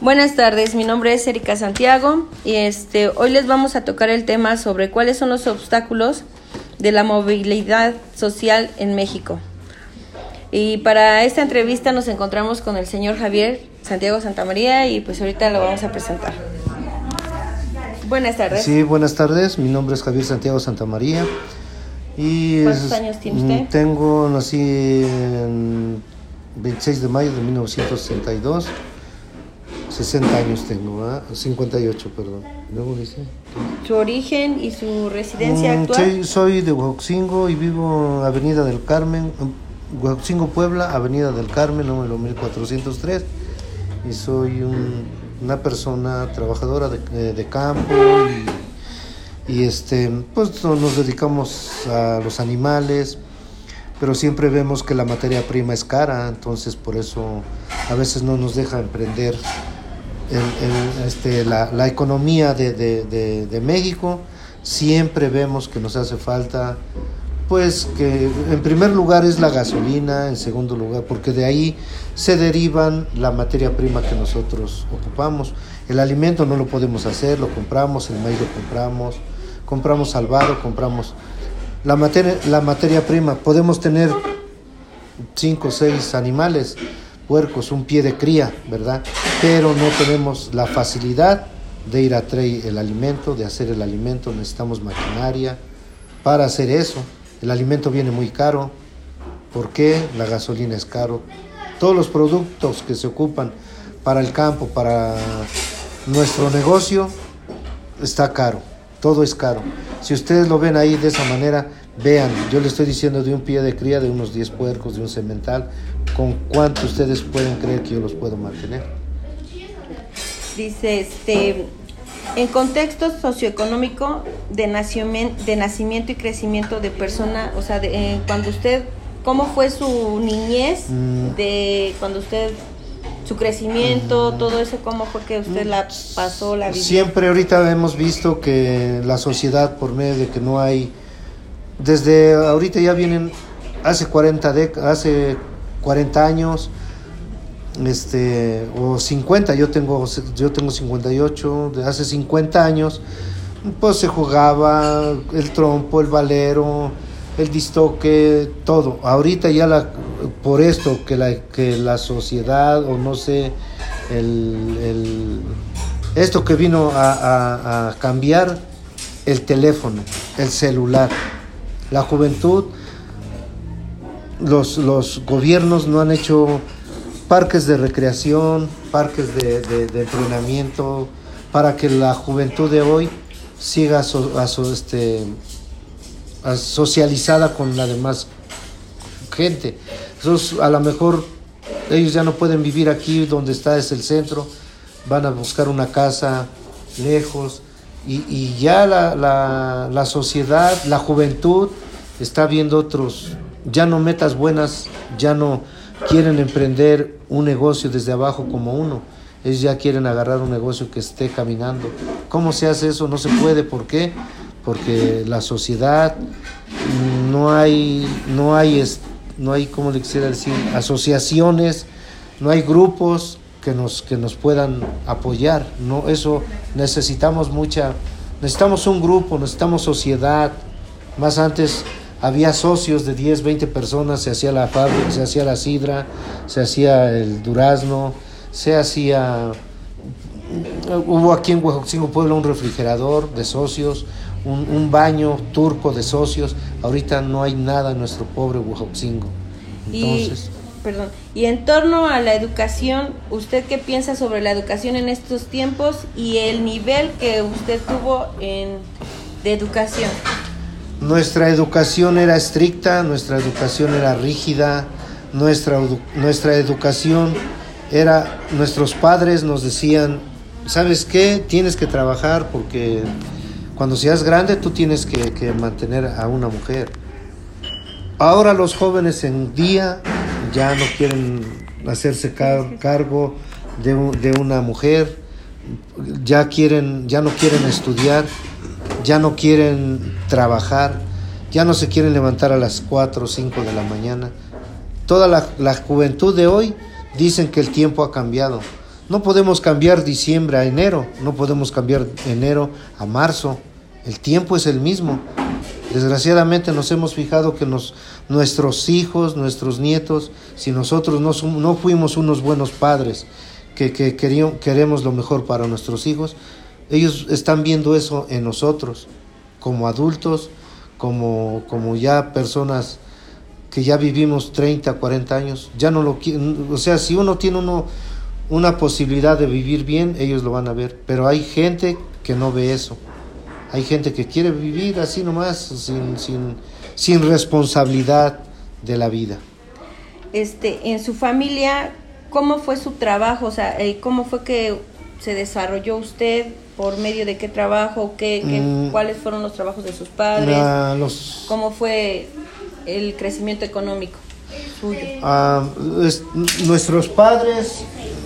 Buenas tardes, mi nombre es Erika Santiago y este hoy les vamos a tocar el tema sobre cuáles son los obstáculos de la movilidad social en México. Y para esta entrevista nos encontramos con el señor Javier Santiago Santamaría y pues ahorita lo vamos a presentar. Buenas tardes. Sí, buenas tardes. Mi nombre es Javier Santiago Santamaría. Y ¿Cuántos años tiene usted? Tengo, nací en 26 de mayo de 1962. 60 años tengo, ¿ah? 58, perdón. Luego dice. ¿Su origen y su residencia mm, actual? Sí, soy de Huaxingo y vivo en Avenida del Carmen, Huaxingo, Puebla, Avenida del Carmen, número 1403. Y soy una persona trabajadora de, de campo y, y, este, pues nos dedicamos a los animales, pero siempre vemos que la materia prima es cara, entonces por eso a veces no nos deja emprender este, la, la, economía de, de, de, México, siempre vemos que nos hace falta, pues que en primer lugar es la gasolina, en segundo lugar, porque de ahí se derivan la materia prima que nosotros ocupamos. El alimento no lo podemos hacer, lo compramos, el maíz lo compramos, compramos salvado, compramos la materia, la materia prima. Podemos tener cinco o seis animales, puercos, un pie de cría, ¿verdad? Pero no tenemos la facilidad de ir a traer el alimento, de hacer el alimento, necesitamos maquinaria para hacer eso. El alimento viene muy caro, ¿por qué? La gasolina es caro. Todos los productos que se ocupan para el campo, para nuestro negocio, está caro, todo es caro. Si ustedes lo ven ahí de esa manera, vean, yo le estoy diciendo de un pie de cría, de unos 10 puercos, de un cemental, ¿con cuánto ustedes pueden creer que yo los puedo mantener? Dice, este, en contexto socioeconómico de, nacimiento, de nacimiento y crecimiento de persona, o sea, de, eh, cuando usted, ¿cómo fue su niñez? Mm. De cuando usted, su crecimiento, mm. todo eso, ¿cómo fue que usted la pasó, la vivió? Siempre ahorita hemos visto que la sociedad, por medio de que no hay, desde ahorita ya vienen, hace 40, hace 40 años, este, o 50, yo tengo, yo tengo 58, de hace 50 años, pues se jugaba el trompo, el valero, el distoque, todo. Ahorita ya la, por esto que la, que la sociedad, o no sé, el, esto que vino a cambiar, el teléfono, el celular. La juventud, los, los gobiernos no han hecho parques de recreación, parques de, entrenamiento, para que la juventud de hoy siga este, socializada con la demás gente. a lo mejor ellos ya no pueden vivir aquí donde está es el centro, van a buscar una casa lejos y, ya la, la, la sociedad, la juventud está viendo otros, ya no metas buenas, ya no quieren emprender un negocio desde abajo como uno. Ellos ya quieren agarrar un negocio que esté caminando. ¿Cómo se hace eso? No se puede. ¿Por qué? Porque la sociedad no hay, no hay, no hay, ¿cómo le quisiera decir? Asociaciones, no hay grupos que nos, que nos puedan apoyar. No, eso necesitamos mucha, necesitamos un grupo, necesitamos sociedad. Más antes había socios de 10, 20 personas, se hacía la fábrica, se hacía la sidra, se hacía el durazno, se hacía... Hubo aquí en Huajoxingo Pueblo un refrigerador de socios, un, baño turco de socios. Ahorita no hay nada en nuestro pobre Huajoxingo. Entonces... Y, perdón, y en torno a la educación, ¿usted qué piensa sobre la educación en estos tiempos y el nivel que usted tuvo en, de educación? Nuestra educación era estricta, nuestra educación era rígida, nuestra, nuestra educación era, nuestros padres nos decían, ¿sabes qué? Tienes que trabajar porque cuando seas grande tú tienes que, mantener a una mujer. Ahora los jóvenes en día ya no quieren hacerse cargo de, de una mujer, ya quieren, ya no quieren estudiar ya no quieren trabajar, ya no se quieren levantar a las 4 o 5 de la mañana. Toda la, juventud de hoy dicen que el tiempo ha cambiado. No podemos cambiar diciembre a enero, no podemos cambiar enero a marzo. El tiempo es el mismo. Desgraciadamente nos hemos fijado que nos, nuestros hijos, nuestros nietos, si nosotros no, no fuimos unos buenos padres, que, que queremos lo mejor para nuestros hijos, ellos están viendo eso en nosotros, como adultos, como, como ya personas que ya vivimos 30, 40 años, ya no lo o sea, si uno tiene uno, una posibilidad de vivir bien, ellos lo van a ver, pero hay gente que no ve eso, hay gente que quiere vivir así nomás, sin, sin, sin responsabilidad de la vida. Este, en su familia, ¿cómo fue su trabajo? O sea, ¿cómo fue que se desarrolló usted? ¿Por medio de qué trabajo? ¿Qué, mm. ¿Cuáles fueron los trabajos de sus padres? ¿Cómo fue el crecimiento económico suyo? Ah, nuestros padres,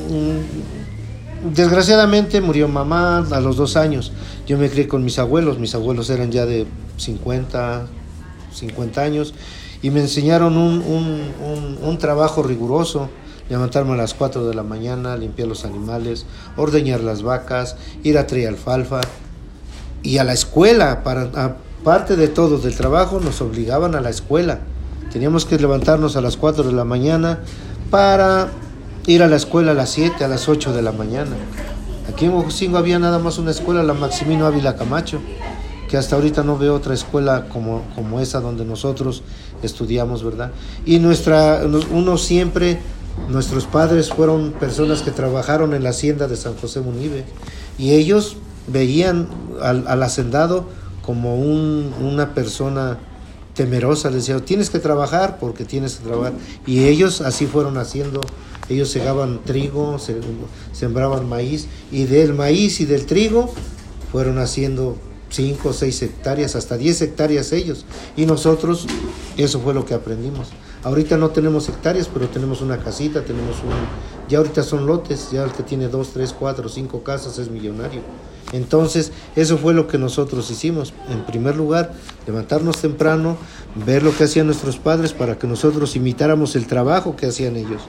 mm, desgraciadamente murió mamá a los dos años. Yo me crié con mis abuelos, mis abuelos eran ya de 50, 50 años y me enseñaron un, un, un trabajo riguroso levantarme a las 4 de la mañana, limpiar los animales, ordeñar las vacas, ir a traer alfalfa y a la escuela, para, aparte de todo del trabajo, nos obligaban a la escuela. Teníamos que levantarnos a las 4 de la mañana para ir a la escuela a las 7, a las 8 de la mañana. Aquí en Ojocingo había nada más una escuela, la Maximino Ávila Camacho, que hasta ahorita no veo otra escuela como, como esa donde nosotros estudiamos, ¿verdad? Y nuestra, uno siempre Nuestros padres fueron personas que trabajaron en la hacienda de San José Munive y ellos veían al, hacendado como una persona temerosa, les decía, tienes que trabajar porque tienes que trabajar. Y ellos así fueron haciendo, ellos segaban trigo, sembraban maíz, y del maíz y del trigo fueron haciendo 5 o 6 hectáreas, hasta 10 hectáreas ellos. Y nosotros, eso fue lo que aprendimos. Ahorita no tenemos hectáreas, pero tenemos una casita, tenemos un... Ya ahorita son lotes, ya el que tiene dos, tres, cuatro, cinco casas es millonario. Entonces, eso fue lo que nosotros hicimos. En primer lugar, levantarnos temprano, ver lo que hacían nuestros padres para que nosotros imitáramos el trabajo que hacían ellos.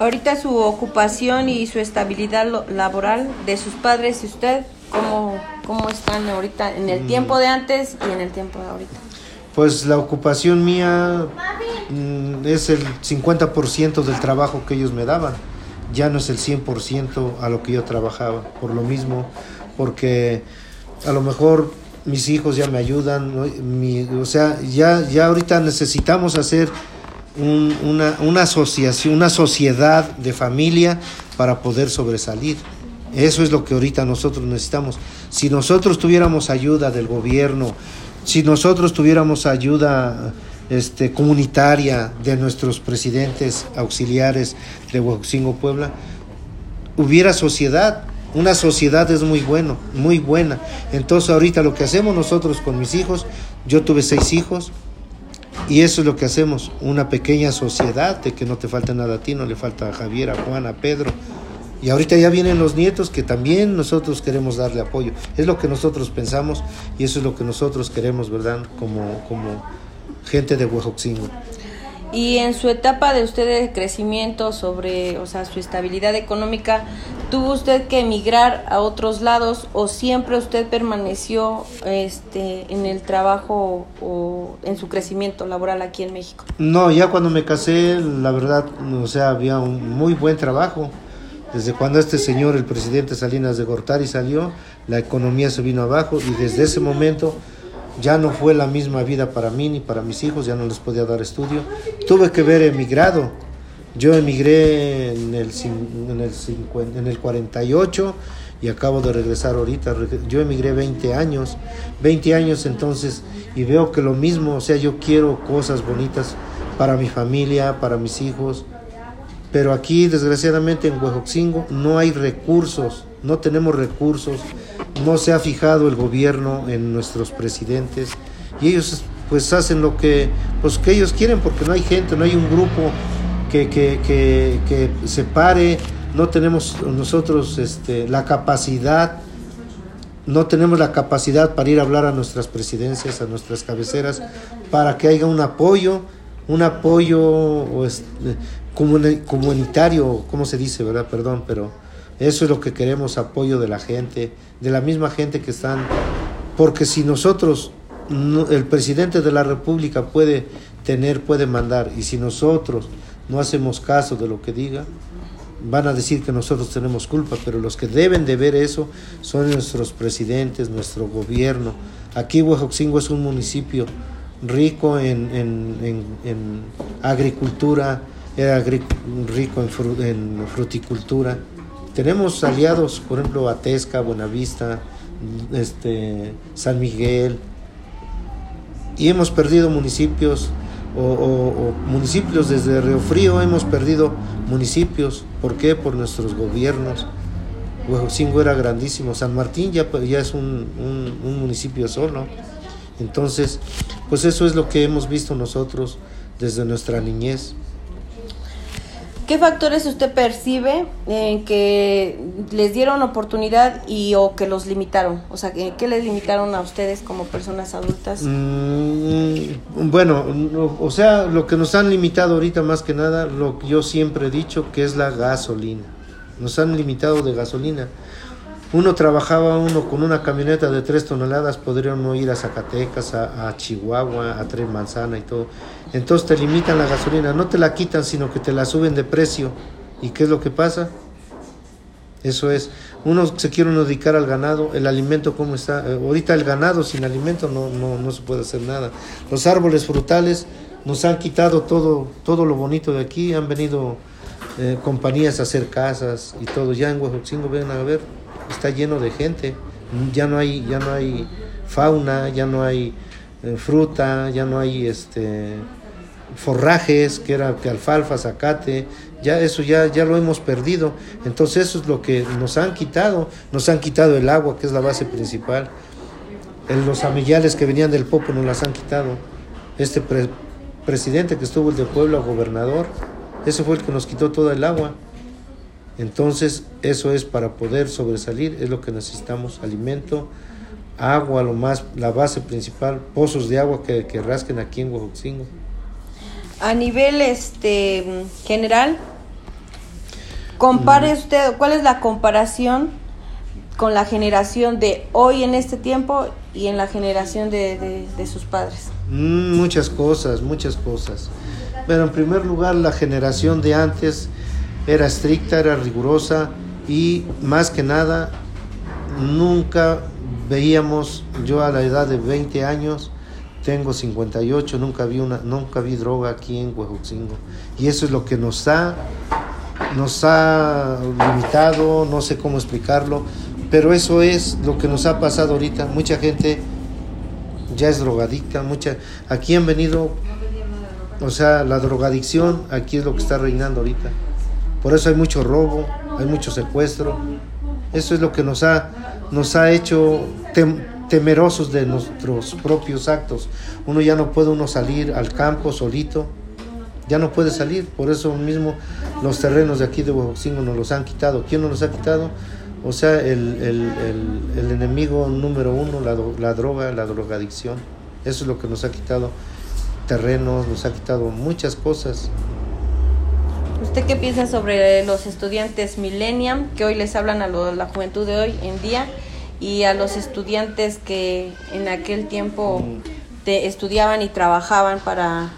Ahorita su ocupación y su estabilidad laboral de sus padres y usted, ¿cómo, cómo están ahorita en el mm. tiempo de antes y en el tiempo de ahorita? Pues la ocupación mía mm, es el 50% del trabajo que ellos me daban. Ya no es el 100% a lo que yo trabajaba. Por lo mismo, porque a lo mejor mis hijos ya me ayudan. o sea, ya, ya ahorita necesitamos hacer una, una asociación, una sociedad de familia para poder sobresalir. Eso es lo que ahorita nosotros necesitamos. Si nosotros tuviéramos ayuda del gobierno, si nosotros tuviéramos ayuda este, comunitaria de nuestros presidentes auxiliares de Huaxingo, Puebla, hubiera sociedad. Una sociedad es muy bueno, muy buena. Entonces ahorita lo que hacemos nosotros con mis hijos, yo tuve seis hijos, y eso es lo que hacemos, una pequeña sociedad de que no te falta nada a ti, no le falta a Javier, a Juan, a Pedro, y ahorita ya vienen los nietos que también nosotros queremos darle apoyo. Es lo que nosotros pensamos y eso es lo que nosotros queremos, ¿verdad? Como, como gente de Huejoxingo. Y en su etapa de usted de crecimiento sobre, o sea, su estabilidad económica, ¿tuvo usted que emigrar a otros lados o siempre usted permaneció este, en el trabajo o en su crecimiento laboral aquí en México? No, ya cuando me casé, la verdad, o sea, había un muy buen trabajo. Desde cuando este señor, el presidente Salinas de Gortari, salió, la economía se vino abajo y desde ese momento ya no fue la misma vida para mí ni para mis hijos, ya no les podía dar estudio. Tuve que ver emigrado. Yo emigré en el, en el, en el 48 y acabo de regresar ahorita. Yo emigré 20 años, 20 años entonces, y veo que lo mismo, o sea, yo quiero cosas bonitas para mi familia, para mis hijos, pero aquí, desgraciadamente, en Huejoxingo no hay recursos, no tenemos recursos, no se ha fijado el gobierno en nuestros presidentes. Y ellos pues hacen lo que, pues, que ellos quieren porque no hay gente, no hay un grupo que, que, que, que se pare, no tenemos nosotros este, la capacidad, no tenemos la capacidad para ir a hablar a nuestras presidencias, a nuestras cabeceras, para que haya un apoyo un apoyo o comunitario, ¿cómo se dice, verdad? Perdón, pero eso es lo que queremos, apoyo de la gente, de la misma gente que están, porque si nosotros, el presidente de la República puede tener, puede mandar, y si nosotros no hacemos caso de lo que diga, van a decir que nosotros tenemos culpa, pero los que deben de ver eso son nuestros presidentes, nuestro gobierno. Aquí Huejoxingo es un municipio rico en, en, en, agricultura, rico en, fruticultura. Tenemos aliados, por ejemplo, Atesca, Buenavista, este, San Miguel, y hemos perdido municipios o, municipios desde Río Frío, hemos perdido municipios. ¿Por qué? Por nuestros gobiernos. Huejocingo era grandísimo, San Martín ya, ya es un, un municipio solo. Entonces, pues eso es lo que hemos visto nosotros desde nuestra niñez. ¿Qué factores usted percibe en que les dieron oportunidad y o que los limitaron? O sea, ¿qué les limitaron a ustedes como personas adultas? Mm, bueno, o sea, lo que nos han limitado ahorita más que nada, lo que yo siempre he dicho, que es la gasolina. Nos han limitado de gasolina uno trabajaba uno con una camioneta de tres toneladas, podría uno ir a Zacatecas, a, Chihuahua, a Tres Manzana y todo. Entonces te limitan la gasolina, no te la quitan, sino que te la suben de precio. ¿Y qué es lo que pasa? Eso es, uno se quiere dedicar al ganado, el alimento cómo está. Eh, ahorita el ganado sin alimento no, no, no se puede hacer nada. Los árboles frutales nos han quitado todo, todo lo bonito de aquí, han venido eh, compañías a hacer casas y todo. Ya en Huejotzingo ven a ver, está lleno de gente, ya no hay, ya no hay fauna, ya no hay eh, fruta, ya no hay este forrajes, que era que alfalfa, zacate, ya eso ya, ya lo hemos perdido. Entonces eso es lo que nos han quitado, nos han quitado el agua, que es la base principal. los amillales que venían del Popo nos las han quitado. Este presidente que estuvo el de Puebla, gobernador, ese fue el que nos quitó toda el agua. Entonces, eso es para poder sobresalir, es lo que necesitamos, alimento, agua, lo más, la base principal, pozos de agua que, que rasquen aquí en Huajuxingo. A nivel este general, compare mm. usted, ¿cuál es la comparación con la generación de hoy en este tiempo y en la generación de, de, sus padres? Mm, muchas cosas, muchas cosas. Pero en primer lugar, la generación de antes era estricta, era rigurosa y más que nada nunca veíamos, yo a la edad de 20 años, tengo 58, nunca vi, una, nunca vi droga aquí en Huejuxingo. Y eso es lo que nos ha, nos ha limitado, no sé cómo explicarlo, pero eso es lo que nos ha pasado ahorita. Mucha gente ya es drogadicta, mucha, aquí han venido, o sea, la drogadicción aquí es lo que está reinando ahorita. Por eso hay mucho robo, hay mucho secuestro. Eso es lo que nos ha, nos ha hecho temerosos de nuestros propios actos. Uno ya no puede uno salir al campo solito, ya no puede salir. Por eso mismo los terrenos de aquí de Huajoxingo nos los han quitado. ¿Quién nos los ha quitado? O sea, el, el, enemigo número uno, la, la droga, la drogadicción. Eso es lo que nos ha quitado terrenos, nos ha quitado muchas cosas. ¿Usted qué piensa sobre los estudiantes millennium que hoy les hablan a la juventud de hoy en día y a los estudiantes que en aquel tiempo te estudiaban y trabajaban para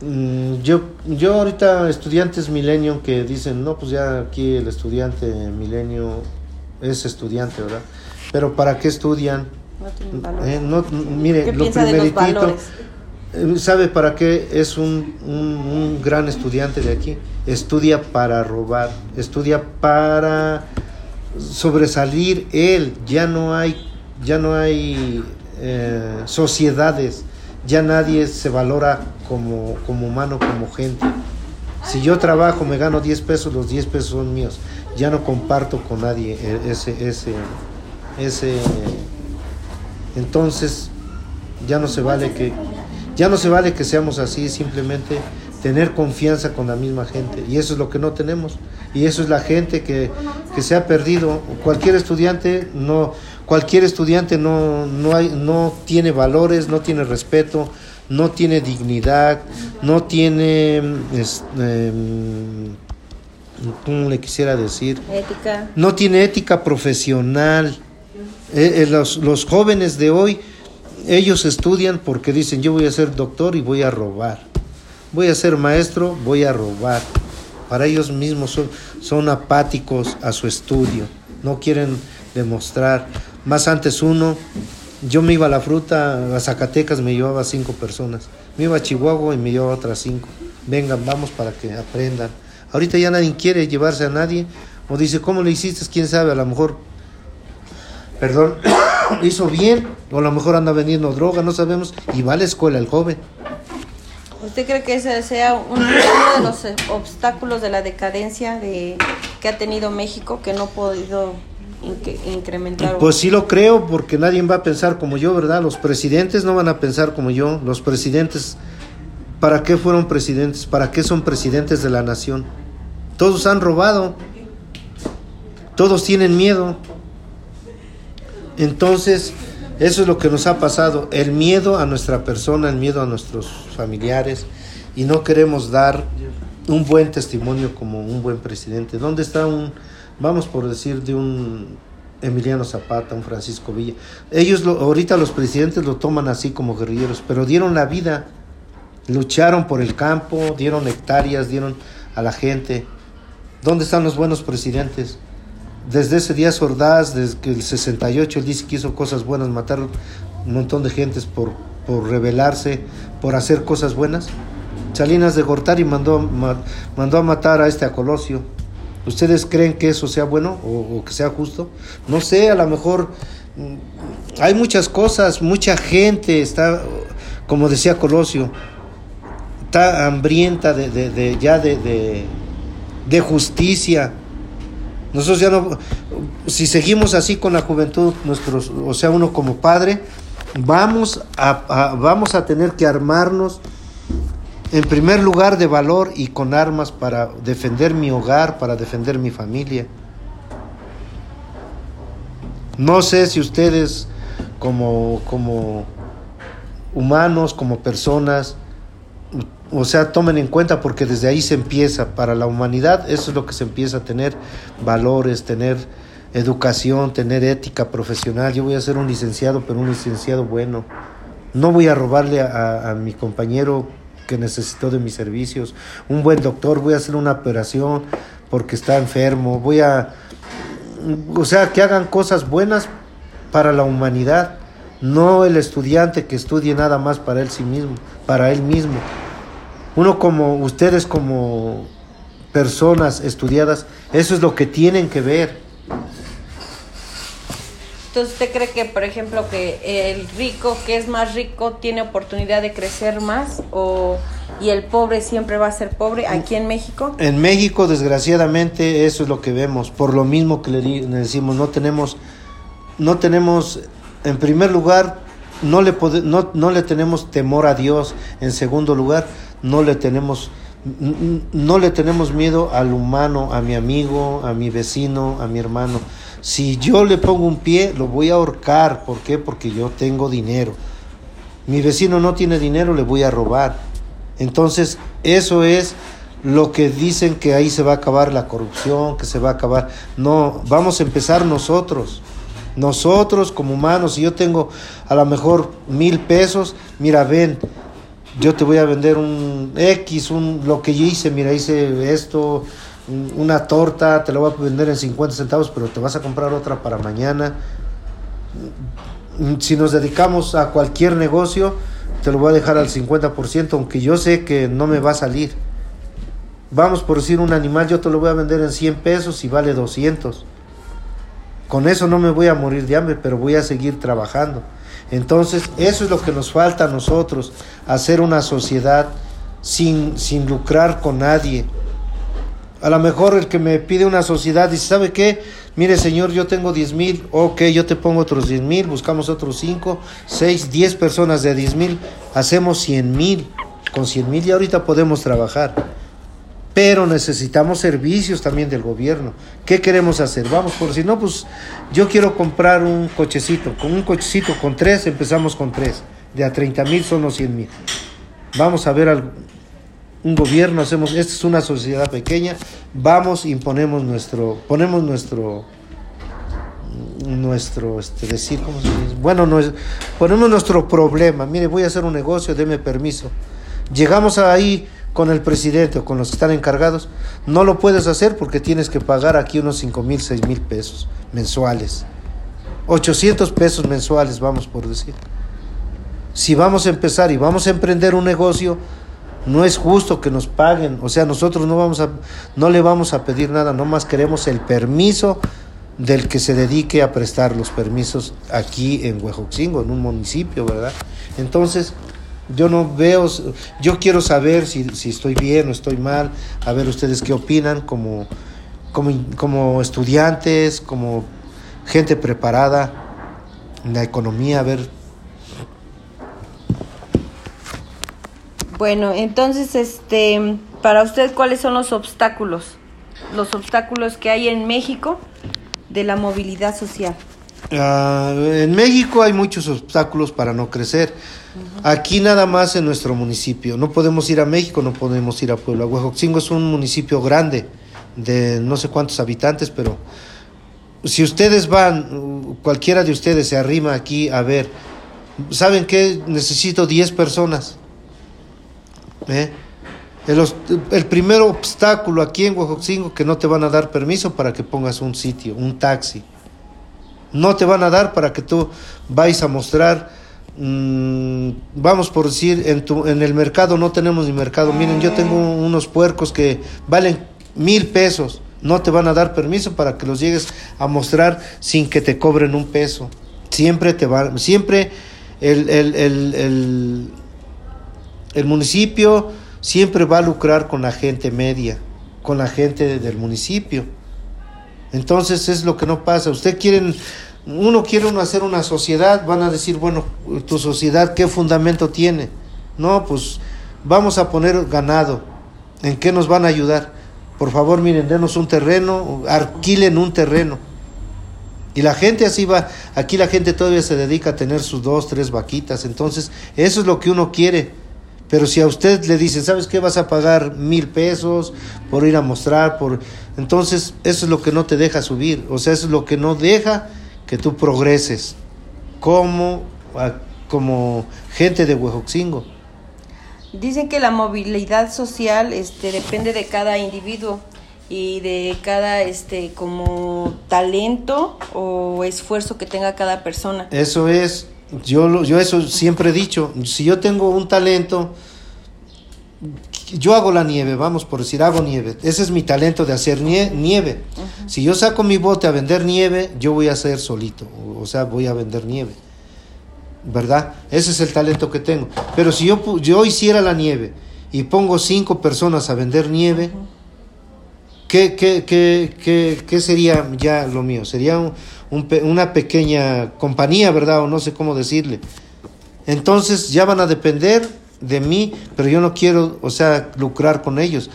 mm, yo, yo ahorita estudiantes millennium que dicen, no, pues ya aquí el estudiante milenio es estudiante, ¿verdad? Pero ¿para qué estudian? No tienen valor. Eh, no, mire, ¿Qué lo primeritito, eh, ¿Sabe para qué es un, un, gran estudiante de aquí? Estudia para robar, estudia para sobresalir él. Ya no hay, ya no hay eh, sociedades, ya nadie se valora como, como humano, como gente. Si yo trabajo, me gano 10 pesos, los 10 pesos son míos. Ya no comparto con nadie e, ese, ese, ese. Entonces, ya no se vale que ya no se vale que seamos así, simplemente tener confianza con la misma gente. Y eso es lo que no tenemos. Y eso es la gente que, se ha perdido. Cualquier estudiante no, cualquier estudiante no, no, hay, no tiene valores, no tiene respeto, no tiene dignidad, no tiene, este, ¿cómo le quisiera decir? Ética. No tiene ética profesional. Eh, eh, los, los jóvenes de hoy, ellos estudian porque dicen, yo voy a ser doctor y voy a robar. Voy a ser maestro, voy a robar. Para ellos mismos son, apáticos a su estudio, no quieren demostrar. Más antes uno, yo me iba a la fruta, a Zacatecas me llevaba cinco personas. Me iba a Chihuahua y me llevaba otras cinco. Vengan, vamos para que aprendan. Ahorita ya nadie quiere llevarse a nadie. O dice, ¿cómo le hiciste? ¿Quién sabe? A lo mejor, perdón, hizo bien. O a lo mejor anda vendiendo droga, no sabemos. Y va a la escuela el joven. ¿Usted cree que ese sea un- uno de los eh, obstáculos de la decadencia de, que ha tenido México que no ha podido inque- incrementar? Pues sí lo creo, porque nadie va a pensar como yo, ¿verdad? Los presidentes no van a pensar como yo. Los presidentes, ¿para qué fueron presidentes? ¿Para qué son presidentes de la nación? Todos han robado. Todos tienen miedo. Entonces, eso es lo que nos ha pasado. El miedo a nuestra persona, el miedo a nuestros familiares. Y no queremos dar un buen testimonio como un buen presidente. ¿Dónde está un, vamos por decir, de un Emiliano Zapata, un Francisco Villa? Ellos, lo- ahorita los presidentes lo toman así como guerrilleros, pero dieron la vida, lucharon por el campo, dieron hectáreas, dieron a la gente. ¿Dónde están los buenos presidentes? Desde ese día Ordaz, desde el 68, él dice que hizo cosas buenas, matar un montón de gentes por, por rebelarse, por hacer cosas buenas. Salinas de Gortari mandó, ma- mandó a matar a este a Colosio. ¿Ustedes creen que eso sea bueno o, o que sea justo? No sé, a lo mejor mm, hay muchas cosas, mucha gente está, como decía Colosio, está hambrienta de, de- de- ya de, de justicia. Nosotros ya no, si seguimos así con la juventud, nuestros, o sea, uno como padre, vamos a, vamos a tener que armarnos en primer lugar de valor y con armas para defender mi hogar, para defender mi familia. No sé si ustedes como, como humanos, como personas, o sea, tomen en cuenta porque desde ahí se empieza, para la humanidad eso es lo que se empieza a tener valores, tener educación, tener ética profesional. Yo voy a ser un licenciado, pero un licenciado bueno. No voy a robarle a, a mi compañero que necesitó de mis servicios. Un buen doctor, voy a hacer una operación porque está enfermo. Voy a, o sea, que hagan cosas buenas para la humanidad, no el estudiante que estudie nada más para él sí mismo, para él mismo. Uno como ustedes como personas estudiadas, eso es lo que tienen que ver. Entonces, ¿usted cree que, por ejemplo, que el rico, que es más rico, tiene oportunidad de crecer más o y el pobre siempre va a ser pobre aquí en México? En México, desgraciadamente, eso es lo que vemos. Por lo mismo que le, decimos, no tenemos, no tenemos, en primer lugar, no le, pode- no, no le tenemos temor a Dios. En segundo lugar, no le tenemos, no le tenemos miedo al humano, a mi amigo, a mi vecino, a mi hermano. Si yo le pongo un pie, lo voy a ahorcar. ¿Por qué? Porque yo tengo dinero. Mi vecino no tiene dinero, le voy a robar. Entonces, eso es lo que dicen que ahí se va a acabar la corrupción, que se va a acabar. No, vamos a empezar nosotros. Nosotros como humanos, si yo tengo a lo mejor mil pesos, mira, ven, yo te voy a vender un X, un, lo que yo hice, mira, hice esto, un- una torta, te la voy a vender en 50 centavos, pero te vas a comprar otra para mañana. Mm, Si nos dedicamos a cualquier negocio, te lo voy a dejar al 50%, aunque yo sé que no me va a salir. Vamos por decir un animal, yo te lo voy a vender en 100 pesos y vale 200. Con eso no me voy a morir de hambre, pero voy a seguir trabajando. Entonces, eso es lo que nos falta a nosotros, hacer una sociedad sin, sin lucrar con nadie. A lo mejor el que me pide una sociedad dice, ¿sabe qué? Mire señor, yo tengo 10 mil, ok, yo te pongo otros 10 mil, buscamos otros 5, 6, 10 personas de 10 mil, hacemos 100 mil. Con 100 mil ya ahorita podemos trabajar. Pero necesitamos servicios también del gobierno. ¿Qué queremos hacer? Vamos por si no, pues yo quiero comprar un cochecito. Con un cochecito con tres empezamos con tres. De a 30 mil son los 100 mil. vamos a ver un gobierno, hacemos, esta es una sociedad pequeña, vamos, imponemos nuestro, ponemos nuestro, nuestro, este, decir, ¿cómo se dice? Bueno, no es, ponemos nuestro problema, mire, voy a hacer un negocio, deme permiso. Llegamos ahí con el presidente o con los que están encargados, no lo puedes hacer porque tienes que pagar aquí unos 5 mil, 6 mil pesos mensuales. 800 pesos mensuales, vamos por decir. Si vamos a empezar y vamos a emprender un negocio, no es justo que nos paguen, o sea, nosotros no vamos a no le vamos a pedir nada, nomás queremos el permiso del que se dedique a prestar los permisos aquí en Huejoxingo, en un municipio, ¿verdad? Entonces, yo no veo, yo quiero saber si, si estoy bien o estoy mal, a ver ustedes qué opinan como, como, como estudiantes, como gente preparada en la economía, a ver Bueno, entonces, este, para usted, ¿cuáles son los obstáculos? Los obstáculos que hay en México de la movilidad social. Uh, en México hay muchos obstáculos para no crecer. Aquí nada más en nuestro municipio. No podemos ir a México, no podemos ir a Puebla. Huejoxingo es un municipio grande de no sé cuántos habitantes, pero si ustedes van, cualquiera de ustedes se arrima aquí a ver, ¿saben qué? Necesito 10 personas. ¿Eh? El, el, primer obstáculo aquí en Huajoxingo que no te van a dar permiso para que pongas un sitio, un taxi. No te van a dar para que tú vayas a mostrar, mmm, vamos por decir, en, tu, en el mercado no tenemos ni mercado. Miren, yo tengo unos puercos que valen mil pesos. No te van a dar permiso para que los llegues a mostrar sin que te cobren un peso. Siempre te van, siempre el, el, el, el el municipio siempre va a lucrar con la gente media, con la gente del municipio. Entonces es lo que no pasa. Usted quieren, uno quiere uno hacer una sociedad, van a decir, bueno, tu sociedad, ¿qué fundamento tiene? No, pues vamos a poner ganado. ¿En qué nos van a ayudar? Por favor, miren, denos un terreno, alquilen un terreno. Y la gente así va, aquí la gente todavía se dedica a tener sus dos, tres vaquitas. Entonces, eso es lo que uno quiere pero si a usted le dicen, ¿sabes qué? Vas a pagar mil pesos por ir a mostrar, por... Entonces, eso es lo que no te deja subir. O sea, eso es lo que no deja que tú progreses como, como gente de Huejoxingo. Dicen que la movilidad social este, depende de cada individuo y de cada este como talento o esfuerzo que tenga cada persona. Eso es, yo, yo eso siempre he dicho, si yo tengo un talento, yo hago la nieve, vamos por decir, hago nieve. Ese es mi talento de hacer nieve. Si yo saco mi bote a vender nieve, yo voy a hacer solito, o sea, voy a vender nieve. ¿Verdad? Ese es el talento que tengo. Pero si yo, yo hiciera la nieve y pongo cinco personas a vender nieve, ¿qué, qué, qué, qué, sería ya lo mío? Sería un, una pequeña compañía, ¿verdad? O no sé cómo decirle. Entonces ya van a depender de mí, pero yo no quiero, o sea, lucrar con ellos.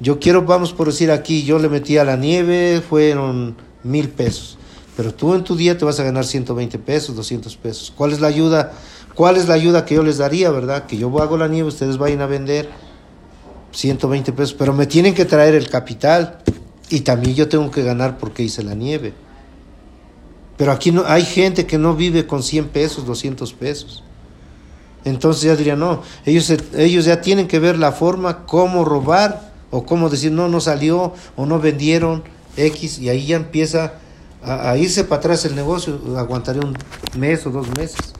Yo quiero, vamos por decir aquí, yo le metí a la nieve, fueron mil pesos. Pero tú en tu día te vas a ganar 120 pesos, 200 pesos. ¿Cuál es la ayuda? ¿Cuál es la ayuda que yo les daría, verdad? Que yo hago la nieve, ustedes vayan a vender 120 pesos, pero me tienen que traer el capital y también yo tengo que ganar porque hice la nieve. Pero aquí no, hay gente que no vive con 100 pesos, 200 pesos. Entonces ya diría, no, ellos, ellos ya tienen que ver la forma, cómo robar o cómo decir, no, no salió o no vendieron X y ahí ya empieza a, irse para atrás el negocio. Aguantaría un mes o dos meses.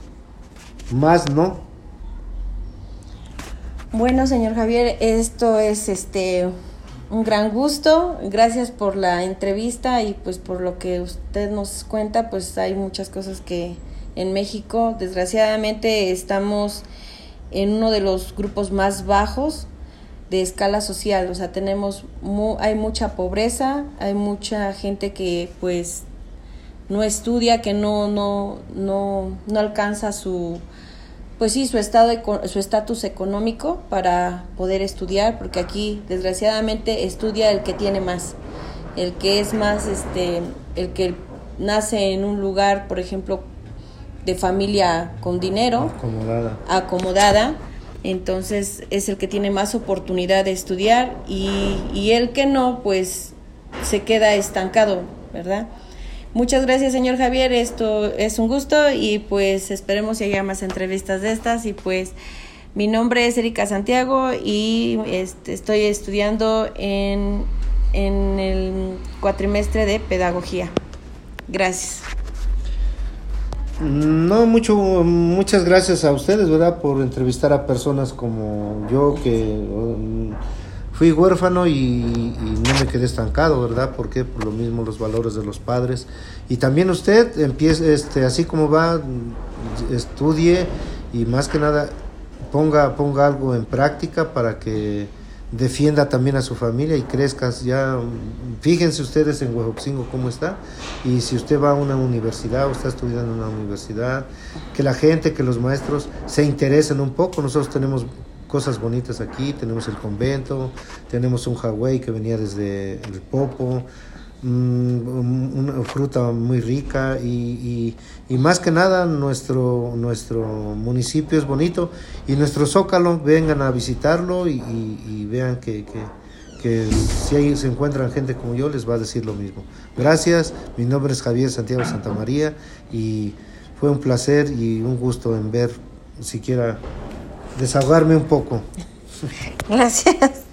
Más no. Bueno, señor Javier, esto es este un gran gusto. Gracias por la entrevista y pues por lo que usted nos cuenta, pues hay muchas cosas que en México desgraciadamente estamos en uno de los grupos más bajos de escala social, o sea, tenemos hay mucha pobreza, hay mucha gente que pues no estudia, que no no no no alcanza su pues sí, su estado su estatus económico para poder estudiar, porque aquí desgraciadamente estudia el que tiene más, el que es más este el que nace en un lugar, por ejemplo, de familia con dinero, acomodada, acomodada entonces es el que tiene más oportunidad de estudiar y, y el que no, pues se queda estancado, ¿verdad? Muchas gracias, señor Javier. Esto es un gusto y pues esperemos que haya más entrevistas de estas. Y pues mi nombre es Erika Santiago y este, estoy estudiando en, en el cuatrimestre de pedagogía. Gracias. No, mucho, muchas gracias a ustedes, ¿verdad? Por entrevistar a personas como yo que fui huérfano y, no me quedé estancado, ¿verdad? Porque por lo mismo los valores de los padres. Y también usted empiece, este, así como va, estudie y más que nada ponga, ponga algo en práctica para que defienda también a su familia y crezcas ya fíjense ustedes en Huejoxingo cómo está y si usted va a una universidad o está estudiando en una universidad que la gente que los maestros se interesen un poco nosotros tenemos cosas bonitas aquí tenemos el convento tenemos un Hawái que venía desde el Popo Mm, una fruta muy rica y, y, más que nada nuestro, nuestro municipio es bonito y nuestro zócalo vengan a visitarlo y, y vean que, que, que, si ahí se encuentran gente como yo les va a decir lo mismo. Gracias, mi nombre es Javier Santiago Santa María y fue un placer y un gusto en ver siquiera desahogarme un poco. Gracias.